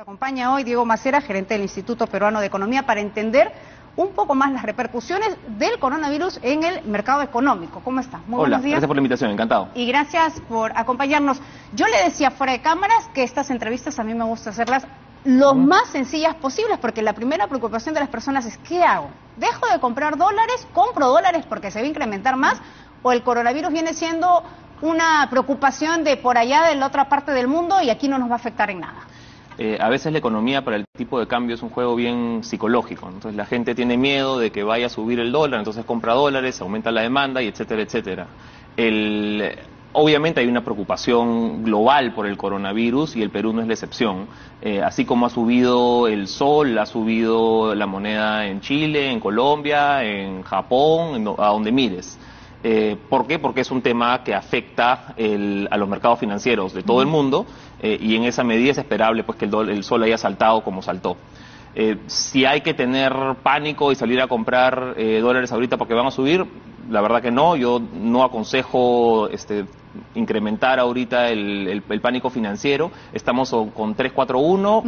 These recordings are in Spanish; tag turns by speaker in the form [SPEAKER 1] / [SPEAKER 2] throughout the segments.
[SPEAKER 1] acompaña hoy Diego Macera, gerente del Instituto Peruano de Economía, para entender un poco más las repercusiones del coronavirus en el mercado económico. ¿Cómo está?
[SPEAKER 2] Muy Hola, buenos días. gracias por la invitación, encantado.
[SPEAKER 1] Y gracias por acompañarnos. Yo le decía fuera de cámaras que estas entrevistas a mí me gusta hacerlas lo más sencillas posibles, porque la primera preocupación de las personas es ¿qué hago? ¿Dejo de comprar dólares? ¿Compro dólares porque se va a incrementar más? ¿O el coronavirus viene siendo una preocupación de por allá de la otra parte del mundo y aquí no nos va a afectar en nada?
[SPEAKER 2] Eh, a veces la economía para el tipo de cambio es un juego bien psicológico. Entonces la gente tiene miedo de que vaya a subir el dólar, entonces compra dólares, aumenta la demanda y etcétera, etcétera. obviamente hay una preocupación global por el coronavirus y el Perú no es la excepción. Eh, así como ha subido el sol, ha subido la moneda en Chile, en Colombia, en Japón, a donde mires. Eh, ¿Por qué? Porque es un tema que afecta a los mercados financieros de todo el mundo eh, y en esa medida es esperable pues, que el, sol haya saltado como saltó. Eh, si hay que tener pánico y salir a comprar dólares ahorita porque van a subir, la verdad que no. Yo no aconsejo este, incrementar ahorita el, pánico financiero. Estamos con 341.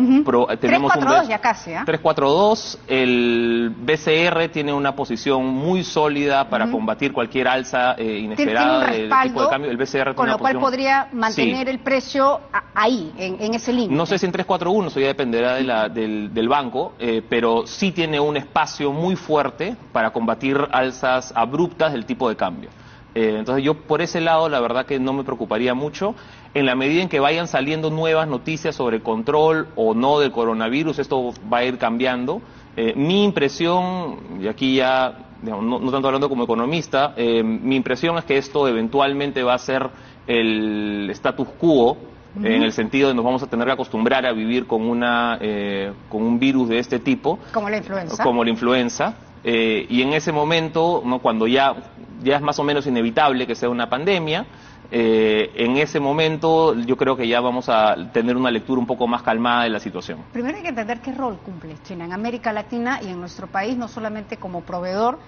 [SPEAKER 1] tenemos 342 ya casi. ¿eh?
[SPEAKER 2] 342. El BCR tiene una posición muy sólida para combatir cualquier alza eh, inesperada
[SPEAKER 1] del tipo de cambio. El BCR con lo cual podría mantener el precio ahí, en, ese límite.
[SPEAKER 2] No sé si en 341, eso ya dependerá de la, del, del, banco, eh, pero sí tiene un espacio muy fuerte para combatir alzas abruptas del tipo de cambio. Eh, entonces yo por ese lado la verdad que no me preocuparía mucho. En la medida en que vayan saliendo nuevas noticias sobre control o no del coronavirus, esto va a ir cambiando. Eh, mi impresión, y aquí ya no, tanto hablando como economista, eh, mi impresión es que esto eventualmente va a ser el status quo en el sentido de nos vamos a tener que acostumbrar a vivir con una con un virus de este tipo.
[SPEAKER 1] Como la influenza.
[SPEAKER 2] Como la influenza. Y en ese momento no cuando ya ya es más o menos inevitable que sea una pandemia. Eh, en ese momento yo creo que ya vamos a tener una lectura un poco más calmada de la situación.
[SPEAKER 1] Primero hay que entender qué rol cumple China en América Latina y en nuestro país, no solamente como proveedor,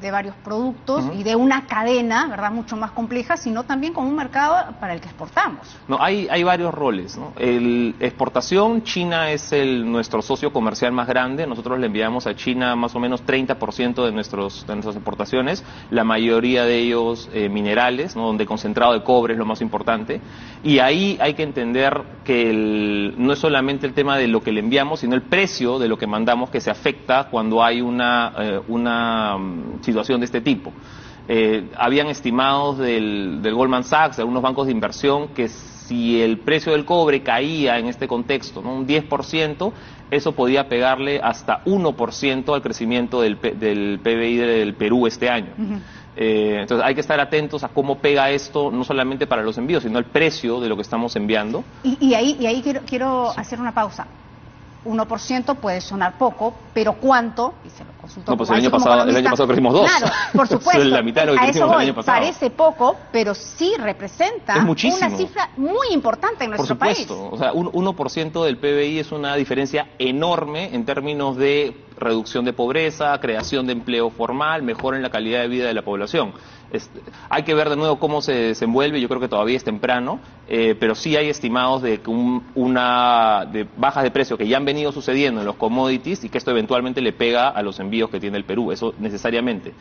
[SPEAKER 1] de varios productos y de una cadena, ¿verdad?, mucho más compleja, sino también con un mercado para el que exportamos.
[SPEAKER 2] No, hay, hay varios roles, ¿no? El exportación, China es el, nuestro socio comercial más grande, nosotros le enviamos a China más o menos 30% de, nuestros, de nuestras exportaciones, la mayoría de ellos eh, minerales, ¿no? donde concentrado de cobre es lo más importante, y ahí hay que entender que el, no es solamente el tema de lo que le enviamos, sino el precio de lo que mandamos que se afecta cuando hay una, eh, una mm, situación de este tipo. Eh, habían estimados del, Goldman Sachs, de algunos bancos de inversión, que si el precio del cobre caía en este contexto, ¿no? un 10%, eso podía pegarle hasta 1% al crecimiento del, del, PBI del Perú este año. Eh, entonces hay que estar atentos a cómo pega esto, no solamente para los envíos, sino el precio de lo que estamos enviando.
[SPEAKER 1] Y, ahí, y ahí quiero, quiero hacer una pausa. 1% puede sonar poco, pero ¿cuánto?
[SPEAKER 2] Y se lo consultó no, pues el año, pasado, el año pasado crecimos 2.
[SPEAKER 1] Claro, por supuesto. la mitad de lo que crecimos el año pasado. Parece poco, pero sí representa una cifra muy importante en nuestro país.
[SPEAKER 2] Por supuesto. O sea, un 1% del PBI es una diferencia enorme en términos de reducción de pobreza, creación de empleo formal, mejora en la calidad de vida de la población. Hay que ver de nuevo cómo se desenvuelve, yo creo que todavía es temprano, eh, pero sí hay estimados de que una de bajas de precio que ya han venido sucediendo en los commodities y que esto eventualmente le pega a los envíos que tiene el Perú, eso necesariamente.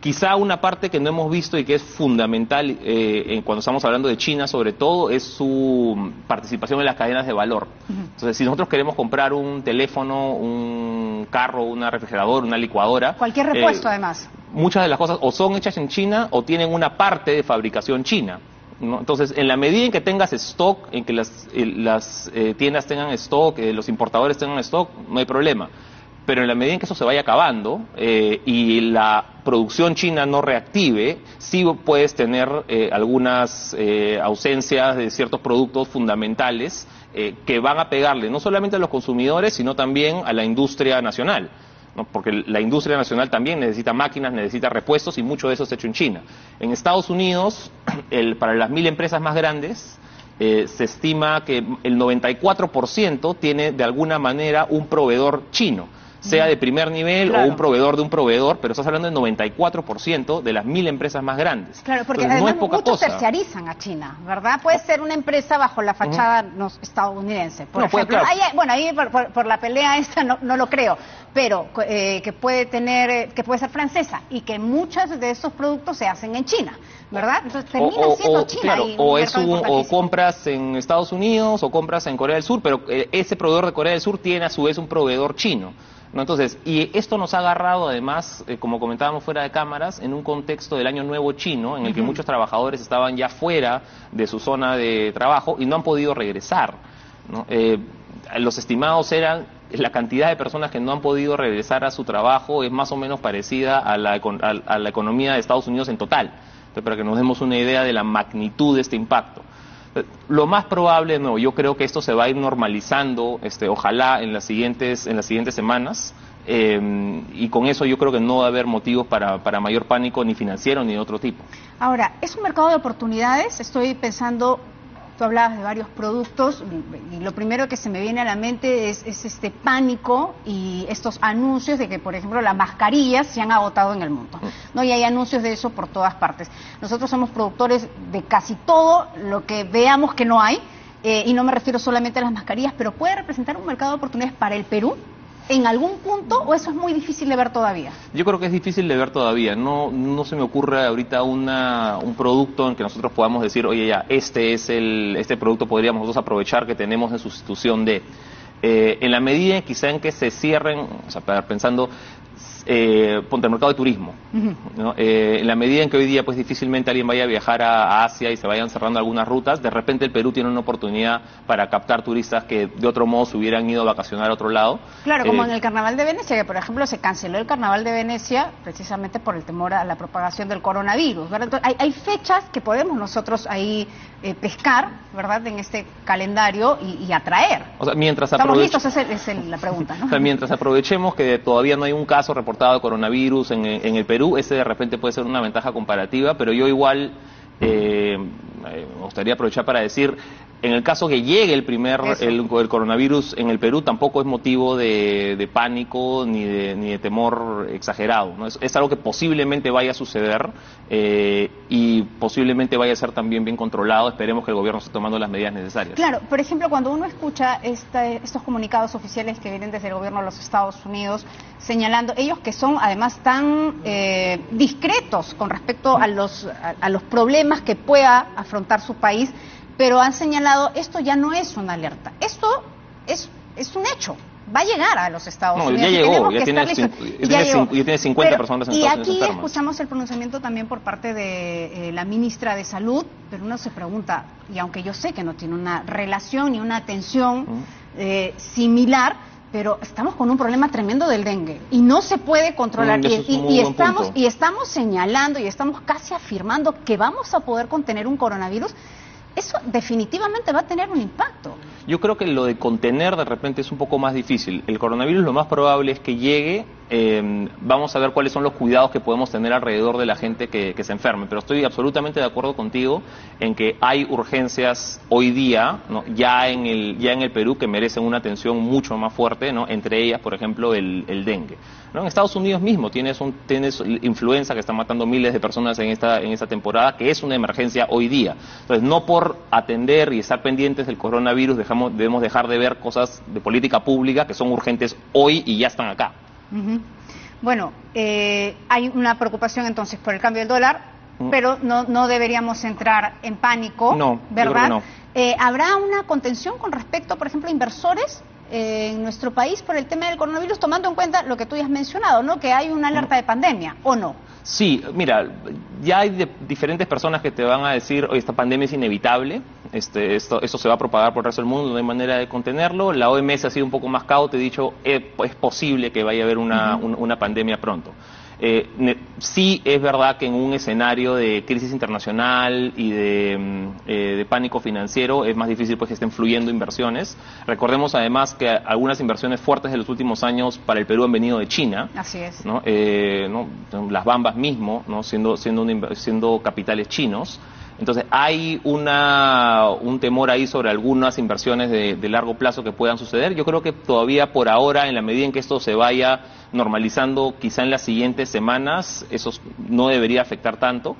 [SPEAKER 2] Quizá una parte que no hemos visto y que es fundamental eh, cuando estamos hablando de China, sobre todo, es su participación en las cadenas de valor. Entonces, si nosotros queremos comprar un teléfono, un carro, una refrigeradora, una licuadora.
[SPEAKER 1] Cualquier repuesto, eh, además.
[SPEAKER 2] Muchas de las cosas o son hechas en China o tienen una parte de fabricación china. Entonces, en la medida en que tengas stock, en que las, las eh, tiendas tengan stock, los importadores tengan stock, no hay problema pero en la medida en que eso se vaya acabando eh, y la producción china no reactive, sí puedes tener eh, algunas eh, ausencias de ciertos productos fundamentales que van a pegarle no solamente a los consumidores, sino también a la industria nacional. porque la industria nacional también necesita máquinas, necesita repuestos y mucho de eso es hecho en China. En Estados Unidos, el, para las mil empresas más grandes, se estima que el 94% tiene de alguna manera un proveedor chino sea de primer nivel o un proveedor de un proveedor, pero estás hablando del 94% de las mil empresas más grandes.
[SPEAKER 1] Claro, porque además muchos terciarizan a China, ¿verdad? Puede ser una empresa bajo la fachada estadounidense, por ejemplo. bueno, ahí por, la pelea esta no, lo creo, pero eh, que puede tener, eh, que puede ser francesa y que muchos de esos productos se hacen en China, ¿verdad?
[SPEAKER 2] Entonces termina siendo China. o, es o compras en Estados Unidos o compras en Corea del Sur, pero eh, ese proveedor de Corea del Sur tiene a su vez un proveedor chino. Entonces, y esto nos ha agarrado además, eh, como comentábamos fuera de cámaras, en un contexto del año nuevo chino, en el que muchos trabajadores estaban ya fuera de su zona de trabajo y no han podido regresar. Eh, los estimados eran la cantidad de personas que no han podido regresar a su trabajo es más o menos parecida a la, a la economía de Estados Unidos en total. Para que nos demos una idea de la magnitud de este impacto. Lo más probable, no, yo creo que esto se va a ir normalizando, este, ojalá en las siguientes, en las siguientes semanas. Eh, y con eso yo creo que no va a haber motivos para, para mayor pánico ni financiero ni de otro tipo.
[SPEAKER 1] Ahora, es un mercado de oportunidades. Estoy pensando Tú hablabas de varios productos y lo primero que se me viene a la mente es, este pánico y estos anuncios de que, por ejemplo, las mascarillas se han agotado en el mundo. ¿no? Y hay anuncios de eso por todas partes. Nosotros somos productores de casi todo lo que veamos que no hay. Eh, y no me refiero solamente a las mascarillas, pero puede representar un mercado de oportunidades para el Perú en algún punto o eso es muy difícil de ver todavía?
[SPEAKER 2] Yo creo que es difícil de ver todavía. No, no se me ocurre ahorita una, un producto en que nosotros podamos decir, oye, ya, este es el, este producto podríamos nosotros aprovechar que tenemos en sustitución de. Eh, en la medida quizá en que se cierren, o sea, pensando, eh, ponte el mercado de turismo. Eh, en la medida en que hoy día pues difícilmente alguien vaya a viajar a, Asia y se vayan cerrando algunas rutas, de repente el Perú tiene una oportunidad para captar turistas que de otro modo se hubieran ido a vacacionar a otro lado.
[SPEAKER 1] Claro, como eh, en el Carnaval de Venecia, que por ejemplo se canceló el Carnaval de Venecia precisamente por el temor a la propagación del coronavirus. hay, fechas que podemos nosotros ahí eh, pescar, ¿verdad?, en este calendario y, atraer.
[SPEAKER 2] O sea, mientras
[SPEAKER 1] Estamos listos, esa es, la pregunta, ¿no?
[SPEAKER 2] mientras aprovechemos que todavía no hay un caso reportado de coronavirus en, en, el Perú, ese de repente puede ser una ventaja comparativa, pero yo igual eh, me gustaría aprovechar para decir, en el caso que llegue el primer el, coronavirus en el Perú, tampoco es motivo de, pánico ni de, ni de temor exagerado. ¿no? Es, algo que posiblemente vaya a suceder eh, y posiblemente vaya a ser también bien controlado. Esperemos que el gobierno esté tomando las medidas necesarias.
[SPEAKER 1] Claro, por ejemplo, cuando uno escucha estos comunicados oficiales que vienen desde el gobierno de los Estados Unidos, señalando ellos que son además tan eh, discretos con respecto a los, a los problemas que afrontar su país, pero han señalado esto ya no es una alerta, esto es, es un hecho. Va a llegar a los Estados Unidos.
[SPEAKER 2] Ya llegó, ya tiene, ya, tiene, 50 personas en
[SPEAKER 1] Y
[SPEAKER 2] aquí
[SPEAKER 1] escuchamos el pronunciamiento también por parte de eh, la ministra de Salud, pero uno se pregunta, y aunque yo sé que no tiene una relación ni una atención eh, similar, pero estamos con un problema tremendo del dengue y no se puede controlar mm, y, estamos y estamos señalando y estamos casi afirmando que vamos a poder contener un coronavirus eso definitivamente va a tener un impacto.
[SPEAKER 2] Yo creo que lo de contener de repente es un poco más difícil. El coronavirus lo más probable es que llegue, em, vamos a ver cuáles son los cuidados que podemos tener alrededor de la gente que, se enferme, pero estoy absolutamente de acuerdo contigo en que hay urgencias hoy día, ya, en el, ya en el Perú, que merecen una atención mucho más fuerte, ¿no? entre ellas, por ejemplo, el, el dengue. En Estados Unidos mismo tienes, un, tienes influenza que está matando miles de personas en esta, en esta temporada, que es una emergencia hoy día. Entonces, no por atender y estar pendientes del coronavirus dejamos, debemos dejar de ver cosas de política pública que son urgentes hoy y ya están acá.
[SPEAKER 1] Bueno, eh, hay una preocupación entonces por el cambio del dólar, mm. pero no, no deberíamos entrar en pánico,
[SPEAKER 2] no,
[SPEAKER 1] ¿verdad?
[SPEAKER 2] no.
[SPEAKER 1] Eh, ¿Habrá una contención con respecto, por ejemplo, a inversores en nuestro país por el tema del coronavirus, tomando en cuenta lo que tú ya has mencionado, ¿no? Que hay una alerta de pandemia, ¿o no?
[SPEAKER 2] Sí, mira, ya hay diferentes personas que te van a decir, oye, esta pandemia es inevitable, este, esto, esto se va a propagar por el resto del mundo, no hay manera de contenerlo. La OMS ha sido un poco más cauta, he dicho, eh, es posible que vaya a haber una, una pandemia pronto. Eh, sí es verdad que en un escenario de crisis internacional y mm, eh, de, pánico financiero es más difícil pues que estén fluyendo inversiones. Recordemos además que algunas inversiones fuertes de los últimos años para el Perú han venido de China.
[SPEAKER 1] Así es.
[SPEAKER 2] Eh, las Bambas mismo, ¿no? siendo, siendo, siendo capitales chinos. Entonces, hay una, un temor ahí sobre algunas inversiones de, de, largo plazo que puedan suceder. Yo creo que todavía por ahora, en la medida en que esto se vaya normalizando, quizá en las siguientes semanas, eso no debería afectar tanto.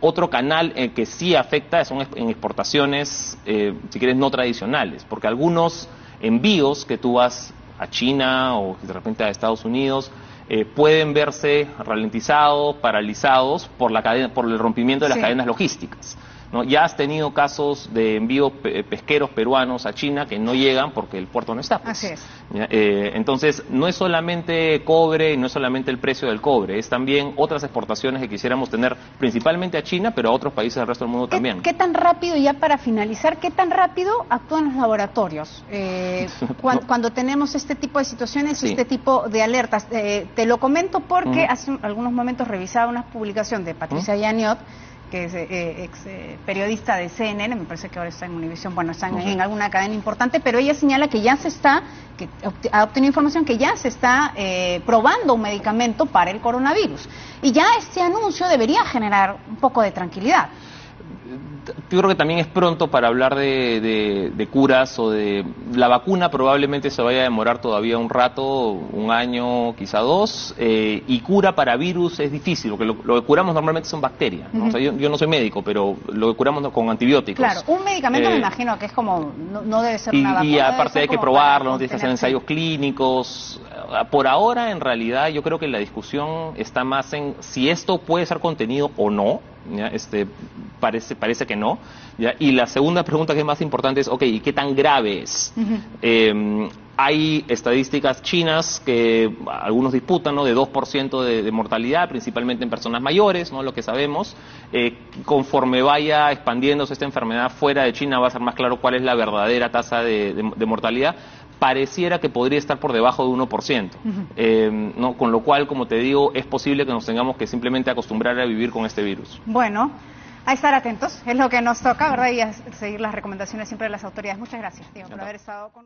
[SPEAKER 2] Otro canal eh, que sí afecta son en exportaciones, eh, si quieres, no tradicionales, porque algunos envíos que tú vas a China o de repente a Estados Unidos, eh, pueden verse ralentizados, paralizados por, la cadena, por el rompimiento de las cadenas logísticas. ¿No? Ya has tenido casos de envíos pesqueros peruanos a China que no llegan porque el puerto no está.
[SPEAKER 1] Pues. Así es.
[SPEAKER 2] Eh, entonces, no es solamente cobre y no es solamente el precio del cobre, es también otras exportaciones que quisiéramos tener principalmente a China, pero a otros países del resto del mundo también.
[SPEAKER 1] ¿Qué tan rápido, ya para finalizar, qué tan rápido actúan los laboratorios eh, cuando, tenemos este tipo de situaciones y este tipo de alertas? Eh, te lo comento porque hace algunos momentos revisaba una publicación de Patricia Yaniot que es eh, ex eh, periodista de CNN, me parece que ahora está en Univision, bueno, está en, alguna cadena importante, pero ella señala que ya se está, que ha obtenido información que ya se está eh, probando un medicamento para el coronavirus. Y ya este anuncio debería generar un poco de tranquilidad
[SPEAKER 2] yo creo que también es pronto para hablar de, curas o de la vacuna probablemente se vaya a demorar todavía un rato, un año, quizá dos, eh, y cura para virus es difícil, porque lo, que curamos normalmente son bacterias. yo, no soy médico, pero lo que curamos con antibióticos.
[SPEAKER 1] Claro, un medicamento me eh, imagino que es como, no, debe ser una vacuna.
[SPEAKER 2] Y aparte hay que probarlo, no tienes que hacer ensayos clínicos. Por ahora, en realidad, yo creo que la discusión está más en si esto puede ser contenido o no este, parece, parece que no. Y la segunda pregunta que es más importante es, ok, ¿y qué tan grave es? Em, hay estadísticas chinas que algunos disputan, ¿no? De 2% de, de, mortalidad, principalmente en personas mayores, ¿no? Lo que sabemos. Eh, conforme vaya expandiéndose esta enfermedad fuera de China va a ser más claro cuál es la verdadera tasa de, de mortalidad pareciera que podría estar por debajo de 1%. Eh, ¿no? Con lo cual, como te digo, es posible que nos tengamos que simplemente acostumbrar a vivir con este virus.
[SPEAKER 1] Bueno, a estar atentos, es lo que nos toca, ¿verdad? Y a seguir las recomendaciones siempre de las autoridades. Muchas gracias, por haber estado con